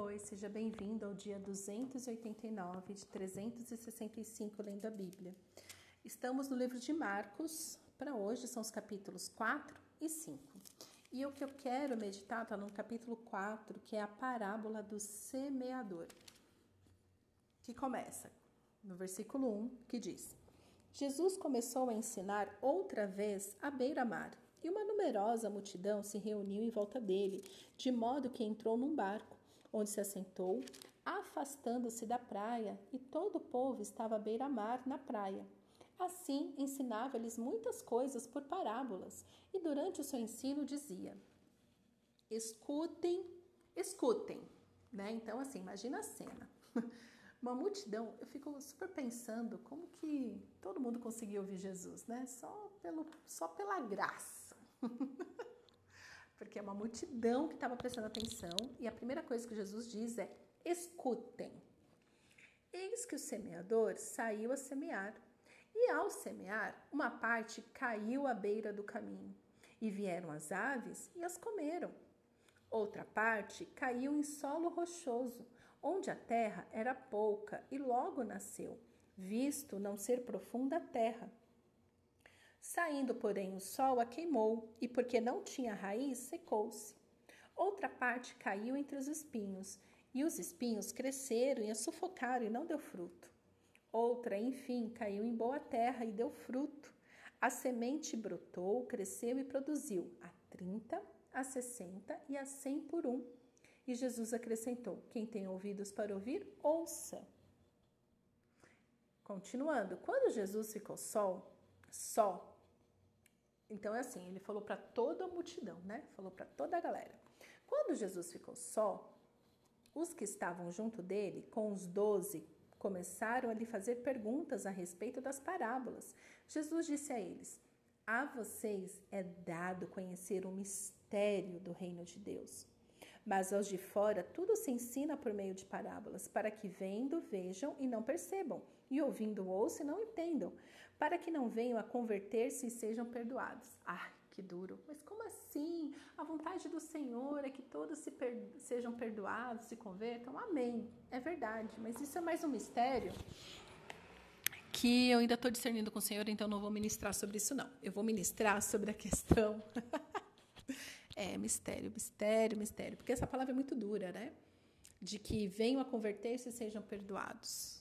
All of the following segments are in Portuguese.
Oi, seja bem-vindo ao dia 289 de 365 lendo a Bíblia. Estamos no livro de Marcos, para hoje são os capítulos 4 e 5. E o que eu quero meditar está no capítulo 4, que é a parábola do semeador, que começa no versículo 1, que diz: Jesus começou a ensinar outra vez à beira-mar, e uma numerosa multidão se reuniu em volta dele, de modo que entrou num barco onde se assentou, afastando-se da praia, e todo o povo estava à beira-mar na praia. Assim, ensinava-lhes muitas coisas por parábolas, e durante o seu ensino dizia: Escutem, escutem. Né? Então, assim, imagina a cena. Uma multidão, eu fico super pensando como que todo mundo conseguiu ouvir Jesus, né? Só, pelo, só pela graça. porque é uma multidão que estava prestando atenção e a primeira coisa que Jesus diz é: escutem. Eis que o semeador saiu a semear, e ao semear, uma parte caiu à beira do caminho, e vieram as aves e as comeram. Outra parte caiu em solo rochoso, onde a terra era pouca e logo nasceu, visto não ser profunda a terra. Saindo, porém, o sol a queimou, e porque não tinha raiz, secou-se. Outra parte caiu entre os espinhos, e os espinhos cresceram e a sufocaram e não deu fruto. Outra, enfim, caiu em boa terra e deu fruto. A semente brotou, cresceu e produziu a trinta, a sessenta e a cem por um. E Jesus acrescentou: Quem tem ouvidos para ouvir, ouça. Continuando, quando Jesus ficou sol, só. Então é assim, ele falou para toda a multidão, né? Falou para toda a galera. Quando Jesus ficou só, os que estavam junto dele, com os doze, começaram a lhe fazer perguntas a respeito das parábolas. Jesus disse a eles: A vocês é dado conhecer o mistério do reino de Deus. Mas aos de fora tudo se ensina por meio de parábolas, para que vendo vejam e não percebam, e ouvindo ouçam e não entendam, para que não venham a converter-se e sejam perdoados. Ai, que duro. Mas como assim? A vontade do Senhor é que todos se per sejam perdoados, se convertam? Amém. É verdade, mas isso é mais um mistério que eu ainda estou discernindo com o Senhor, então não vou ministrar sobre isso, não. Eu vou ministrar sobre a questão. é, mistério, mistério, mistério. Porque essa palavra é muito dura, né? De que venham a converter-se e sejam perdoados.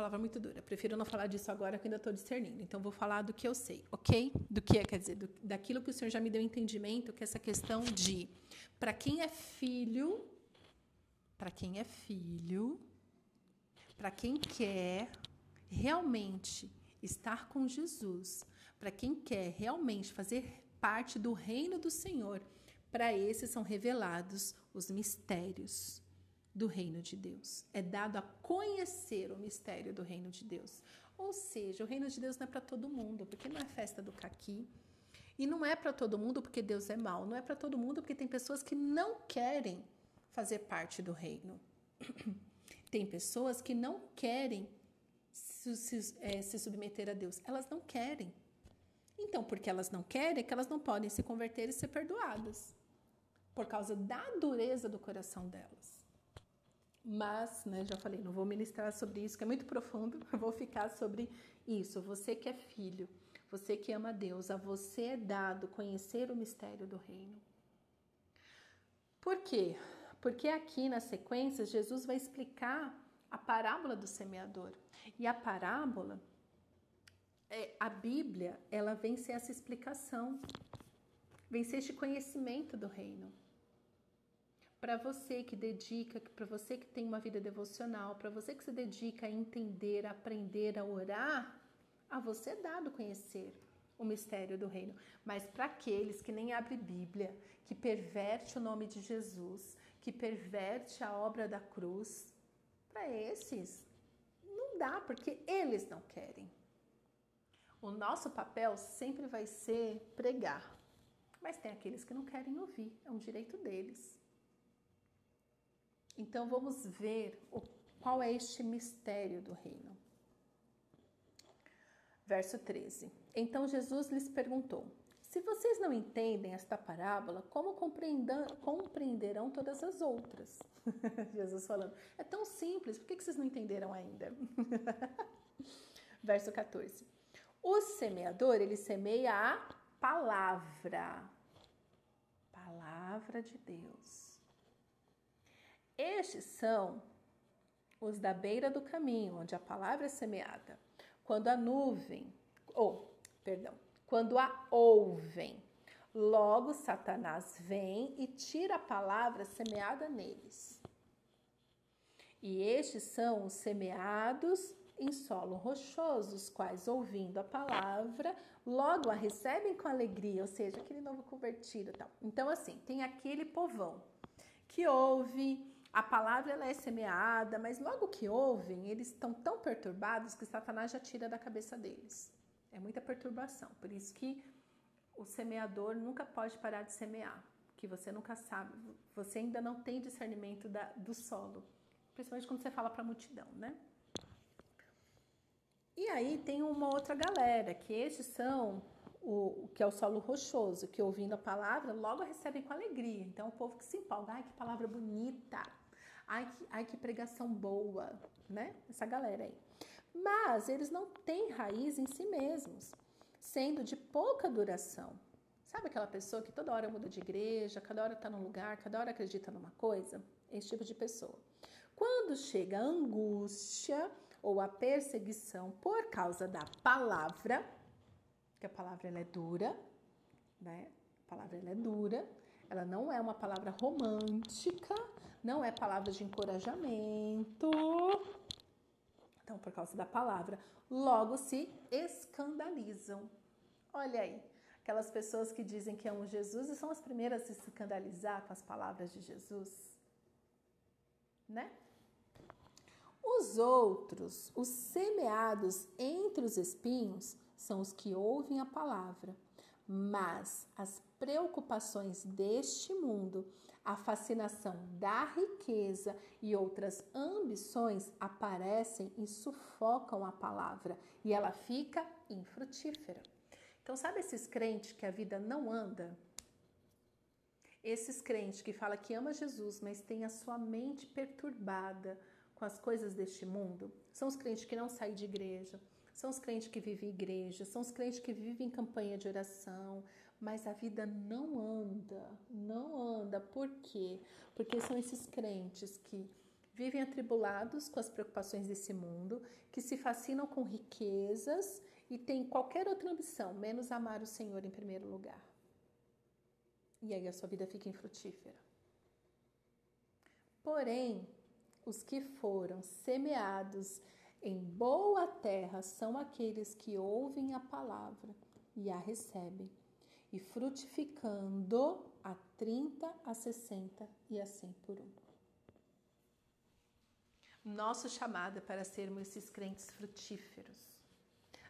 Palavra muito dura. Prefiro não falar disso agora que ainda estou discernindo. Então, vou falar do que eu sei, ok? Do que é, quer dizer, do, daquilo que o Senhor já me deu entendimento, que é essa questão de para quem é filho, para quem é filho, para quem quer realmente estar com Jesus, para quem quer realmente fazer parte do reino do Senhor, para esses são revelados os mistérios do reino de Deus. É dado a conhecer o mistério do reino de Deus. Ou seja, o reino de Deus não é para todo mundo, porque não é festa do caqui. E não é para todo mundo porque Deus é mau. Não é para todo mundo porque tem pessoas que não querem fazer parte do reino. Tem pessoas que não querem se, se, é, se submeter a Deus. Elas não querem. Então, porque elas não querem, é que elas não podem se converter e ser perdoadas. Por causa da dureza do coração delas. Mas, né, já falei, não vou ministrar sobre isso, que é muito profundo, vou ficar sobre isso. Você que é filho, você que ama Deus, a você é dado conhecer o mistério do reino. Por quê? Porque aqui na sequência Jesus vai explicar a parábola do semeador. E a parábola, é, a Bíblia, ela vem ser essa explicação, vem ser este conhecimento do reino para você que dedica, para você que tem uma vida devocional, para você que se dedica a entender, a aprender, a orar, a você é dado conhecer o mistério do reino. Mas para aqueles que nem abrem Bíblia, que perverte o nome de Jesus, que perverte a obra da cruz, para esses não dá, porque eles não querem. O nosso papel sempre vai ser pregar. Mas tem aqueles que não querem ouvir, é um direito deles. Então vamos ver o, qual é este mistério do reino. Verso 13. Então Jesus lhes perguntou: Se vocês não entendem esta parábola, como compreenderão todas as outras? Jesus falando. É tão simples, por que vocês não entenderam ainda? Verso 14. O semeador, ele semeia a palavra. Palavra de Deus. Estes são os da beira do caminho, onde a palavra é semeada. Quando a nuvem, ou, oh, perdão, quando a ouvem, logo Satanás vem e tira a palavra semeada neles. E estes são os semeados em solo rochoso, os quais, ouvindo a palavra, logo a recebem com alegria, ou seja, aquele novo convertido tal. Então, assim, tem aquele povão que ouve, a palavra ela é semeada, mas logo que ouvem, eles estão tão perturbados que Satanás já tira da cabeça deles. É muita perturbação. Por isso que o semeador nunca pode parar de semear, que você nunca sabe, você ainda não tem discernimento da, do solo, principalmente quando você fala para a multidão, né? E aí tem uma outra galera, que esses são o, que é o solo rochoso, que ouvindo a palavra logo recebem com alegria. Então o povo que se empolga, ai que palavra bonita, ai que, ai que pregação boa, né? Essa galera aí. Mas eles não têm raiz em si mesmos, sendo de pouca duração. Sabe aquela pessoa que toda hora muda de igreja, cada hora está num lugar, cada hora acredita numa coisa? Esse tipo de pessoa. Quando chega a angústia, ou a perseguição por causa da palavra, que a palavra ela é dura, né? A palavra ela é dura, ela não é uma palavra romântica, não é palavra de encorajamento. Então, por causa da palavra, logo se escandalizam. Olha aí, aquelas pessoas que dizem que amam Jesus e são as primeiras a se escandalizar com as palavras de Jesus, né? Os outros, os semeados entre os espinhos, são os que ouvem a palavra, mas as preocupações deste mundo, a fascinação da riqueza e outras ambições aparecem e sufocam a palavra e ela fica infrutífera. Então, sabe esses crentes que a vida não anda? Esses crentes que fala que ama Jesus, mas tem a sua mente perturbada com as coisas deste mundo são os crentes que não saem de igreja, são os crentes que vivem igreja, são os crentes que vivem em campanha de oração, mas a vida não anda, não anda. Por quê? Porque são esses crentes que vivem atribulados com as preocupações desse mundo, que se fascinam com riquezas e têm qualquer outra ambição, menos amar o Senhor em primeiro lugar. E aí a sua vida fica infrutífera. Porém, os que foram semeados em boa terra são aqueles que ouvem a palavra e a recebem, e frutificando a 30, a 60 e a 100 por um. Nosso chamado é para sermos esses crentes frutíferos.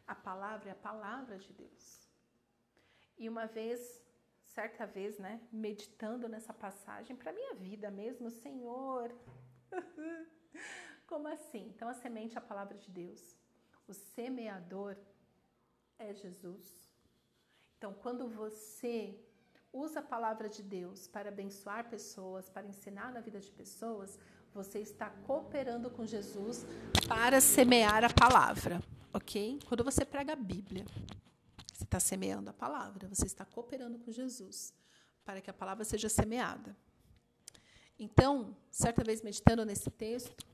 A palavra é a palavra de Deus. E uma vez, certa vez, né, meditando nessa passagem, para minha vida mesmo, Senhor, Como assim? Então a semente é a palavra de Deus. O semeador é Jesus. Então, quando você usa a palavra de Deus para abençoar pessoas, para ensinar na vida de pessoas, você está cooperando com Jesus para semear a palavra, ok? Quando você prega a Bíblia, você está semeando a palavra, você está cooperando com Jesus para que a palavra seja semeada. Então, certa vez meditando nesse texto,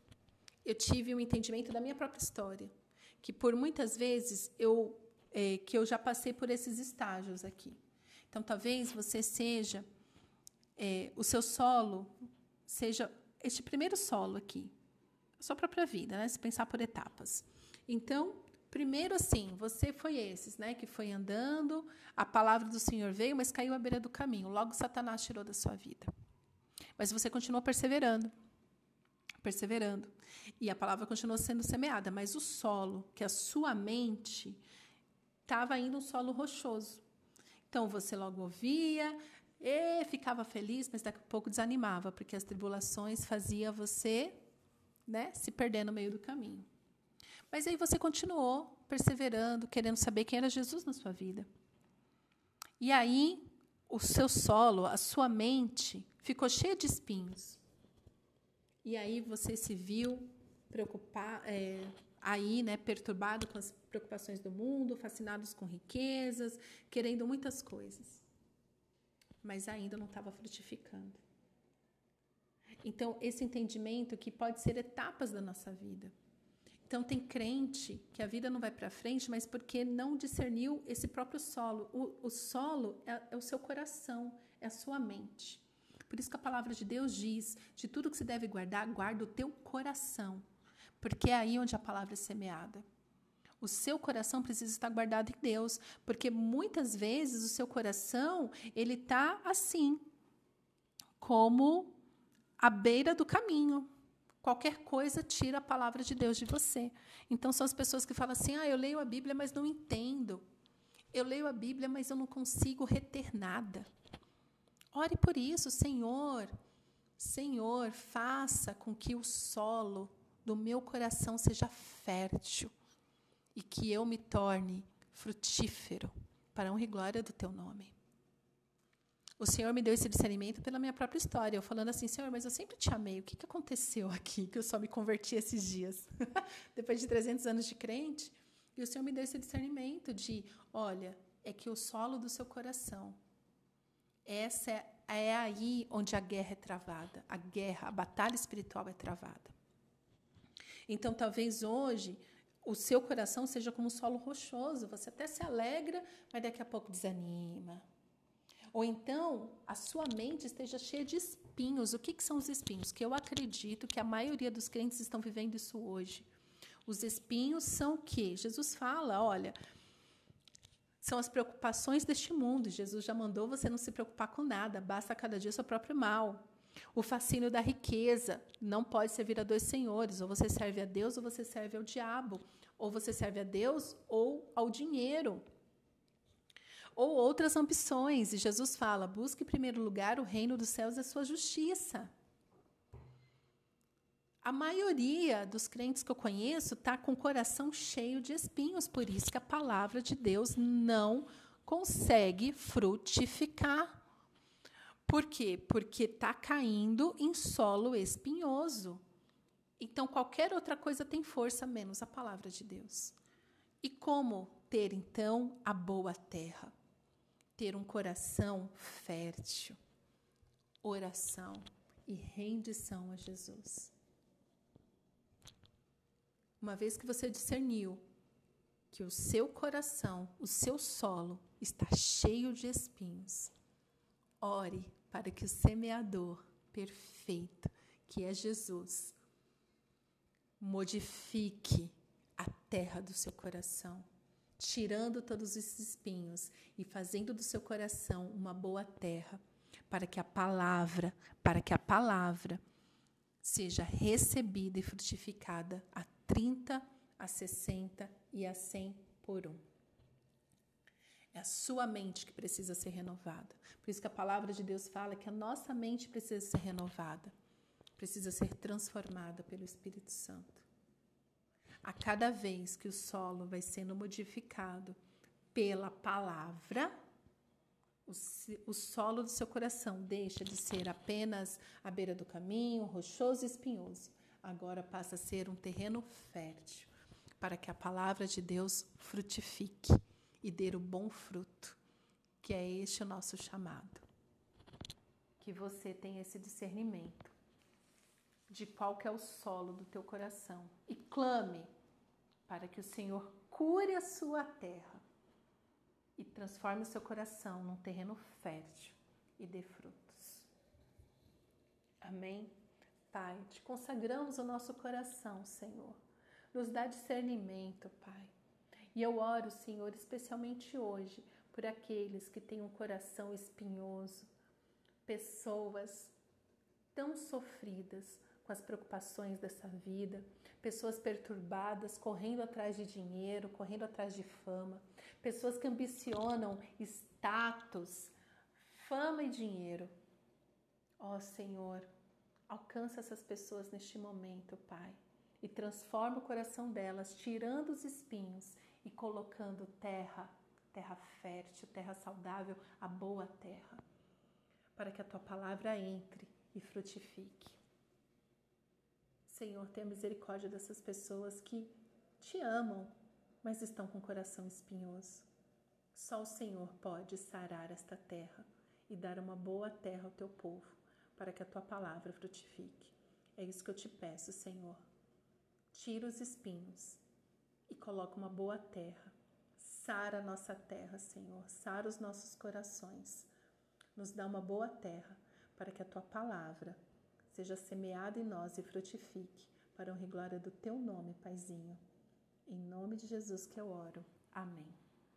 eu tive um entendimento da minha própria história, que por muitas vezes eu é, que eu já passei por esses estágios aqui. Então, talvez você seja é, o seu solo seja este primeiro solo aqui, a sua própria vida, né? Se pensar por etapas. Então, primeiro assim, você foi esses, né? Que foi andando, a palavra do Senhor veio, mas caiu à beira do caminho. Logo, Satanás tirou da sua vida. Mas você continuou perseverando. Perseverando. E a palavra continuou sendo semeada, mas o solo, que a sua mente, estava indo um solo rochoso. Então você logo ouvia, e ficava feliz, mas daqui a pouco desanimava, porque as tribulações faziam você né, se perder no meio do caminho. Mas aí você continuou perseverando, querendo saber quem era Jesus na sua vida. E aí o seu solo, a sua mente ficou cheia de espinhos. E aí você se viu preocupar, é, aí, né, perturbado com as preocupações do mundo, fascinados com riquezas, querendo muitas coisas. Mas ainda não estava frutificando. Então, esse entendimento que pode ser etapas da nossa vida. Então, tem crente que a vida não vai para frente, mas porque não discerniu esse próprio solo. O, o solo é, é, o seu coração, é a sua mente. Por isso que a palavra de Deus diz: de tudo que se deve guardar, guarda o teu coração, porque é aí onde a palavra é semeada. O seu coração precisa estar guardado em Deus, porque muitas vezes o seu coração ele está assim, como à beira do caminho. Qualquer coisa tira a palavra de Deus de você. Então são as pessoas que falam assim: "Ah, eu leio a Bíblia, mas não entendo. Eu leio a Bíblia, mas eu não consigo reter nada." Ore por isso, Senhor. Senhor, faça com que o solo do meu coração seja fértil e que eu me torne frutífero para a honra e glória do teu nome. O Senhor me deu esse discernimento pela minha própria história. Eu falando assim, Senhor, mas eu sempre te amei. O que, que aconteceu aqui que eu só me converti esses dias? Depois de 300 anos de crente. E o Senhor me deu esse discernimento de, olha, é que o solo do seu coração, essa é, é aí onde a guerra é travada. A guerra, a batalha espiritual é travada. Então, talvez hoje o seu coração seja como um solo rochoso. Você até se alegra, mas daqui a pouco desanima ou então a sua mente esteja cheia de espinhos. O que, que são os espinhos? Que eu acredito que a maioria dos crentes estão vivendo isso hoje. Os espinhos são o quê? Jesus fala, olha, são as preocupações deste mundo. Jesus já mandou você não se preocupar com nada, basta cada dia seu próprio mal. O fascínio da riqueza não pode servir a dois senhores, ou você serve a Deus ou você serve ao diabo, ou você serve a Deus ou ao dinheiro ou outras ambições. E Jesus fala: busque em primeiro lugar o reino dos céus e a sua justiça. A maioria dos crentes que eu conheço está com o coração cheio de espinhos, por isso que a palavra de Deus não consegue frutificar. Por quê? Porque está caindo em solo espinhoso. Então, qualquer outra coisa tem força menos a palavra de Deus. E como ter, então, a boa terra? ter um coração fértil, oração e rendição a Jesus. Uma vez que você discerniu que o seu coração, o seu solo está cheio de espinhos, ore para que o semeador perfeito, que é Jesus, modifique a terra do seu coração tirando todos esses espinhos e fazendo do seu coração uma boa terra, para que a palavra, para que a palavra seja recebida e frutificada a 30, a 60 e a 100 por um. É a sua mente que precisa ser renovada. Por isso que a palavra de Deus fala que a nossa mente precisa ser renovada, precisa ser transformada pelo Espírito Santo a cada vez que o solo vai sendo modificado pela palavra, o, o, solo do seu coração deixa de ser apenas à beira do caminho, rochoso e espinhoso. Agora passa a ser um terreno fértil, para que a palavra de Deus frutifique e dê o bom fruto, que é este o nosso chamado. Que você tenha esse discernimento de qual que é o solo do teu coração e clame para que o Senhor cure a sua terra e transforme o seu coração num terreno fértil e dê frutos. Amém? Pai, te consagramos o nosso coração, Senhor. Nos dá discernimento, Pai. E eu oro, Senhor, especialmente hoje, por aqueles que têm um coração espinhoso, pessoas tão sofridas com as preocupações dessa vida, pessoas perturbadas, correndo atrás de dinheiro, correndo atrás de fama, pessoas que ambicionam status, fama e dinheiro. Ó oh, Senhor, alcança essas pessoas neste momento, Pai, e transforma o coração delas, tirando os espinhos e colocando terra, terra fértil, terra saudável, a boa terra, para que a tua palavra entre e frutifique. Senhor, tenha misericórdia dessas pessoas que te amam, mas estão com o coração espinhoso. Só o Senhor pode sarar esta terra e dar uma boa terra ao teu povo, para que a tua palavra frutifique. É isso que eu te peço, Senhor. Tira os espinhos e coloca uma boa terra. Sara a nossa terra, Senhor. Sara os nossos corações. Nos dá uma boa terra para que a tua palavra seja semeada em nós e frutifique para honra e glória do teu nome, Paizinho. Em nome de Jesus que eu oro. Amém.